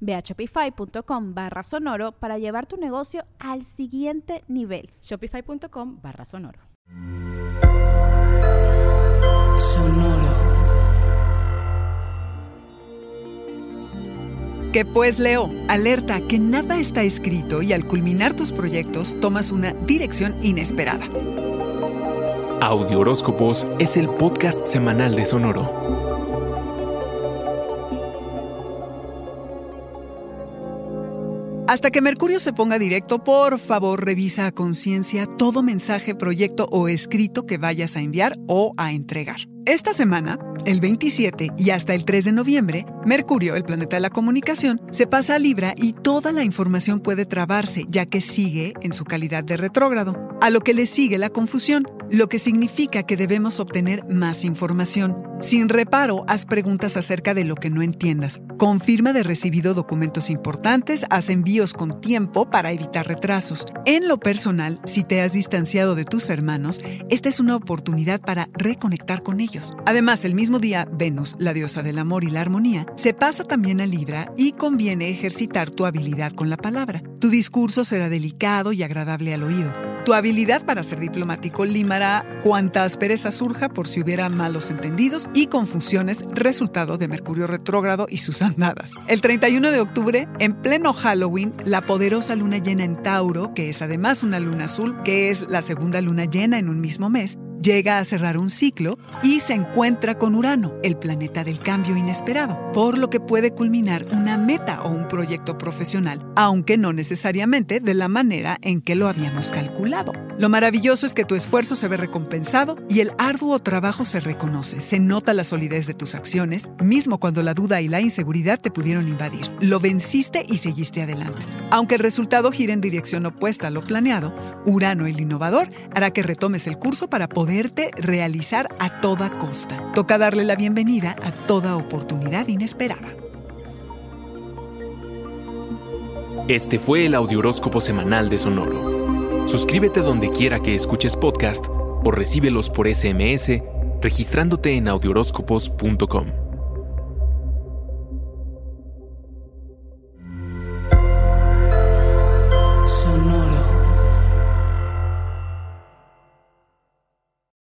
Ve a shopify.com barra sonoro para llevar tu negocio al siguiente nivel. Shopify.com barra sonoro. Sonoro. Que pues Leo, alerta que nada está escrito y al culminar tus proyectos tomas una dirección inesperada. Audio Horóscopos es el podcast semanal de Sonoro. Hasta que Mercurio se ponga directo, por favor revisa a conciencia todo mensaje, proyecto o escrito que vayas a enviar o a entregar. Esta semana, el 27 y hasta el 3 de noviembre, Mercurio, el planeta de la comunicación, se pasa a Libra y toda la información puede trabarse, ya que sigue en su calidad de retrógrado, a lo que le sigue la confusión, lo que significa que debemos obtener más información. Sin reparo, haz preguntas acerca de lo que no entiendas. Confirma de recibido documentos importantes, haz envíos con tiempo para evitar retrasos. En lo personal, si te has distanciado de tus hermanos, esta es una oportunidad para reconectar con ellos. Además, el mismo día, Venus, la diosa del amor y la armonía, se pasa también a Libra y conviene ejercitar tu habilidad con la palabra. Tu discurso será delicado y agradable al oído. Tu habilidad para ser diplomático limará cuanta aspereza surja por si hubiera malos entendidos y confusiones resultado de Mercurio retrógrado y sus andadas. El 31 de octubre, en pleno Halloween, la poderosa luna llena en Tauro, que es además una luna azul, que es la segunda luna llena en un mismo mes, llega a cerrar un ciclo y se encuentra con Urano, el planeta del cambio inesperado, por lo que puede culminar una meta o un proyecto profesional, aunque no necesariamente de la manera en que lo habíamos calculado. Lo maravilloso es que tu esfuerzo se ve recompensado y el arduo trabajo se reconoce, se nota la solidez de tus acciones, mismo cuando la duda y la inseguridad te pudieron invadir. Lo venciste y seguiste adelante. Aunque el resultado gire en dirección opuesta a lo planeado, Urano el innovador hará que retomes el curso para poder poderte realizar a toda costa. Toca darle la bienvenida a toda oportunidad inesperada. Este fue el Audioróscopo Semanal de Sonoro. Suscríbete donde quiera que escuches podcast o recíbelos por SMS registrándote en audioróscopos.com.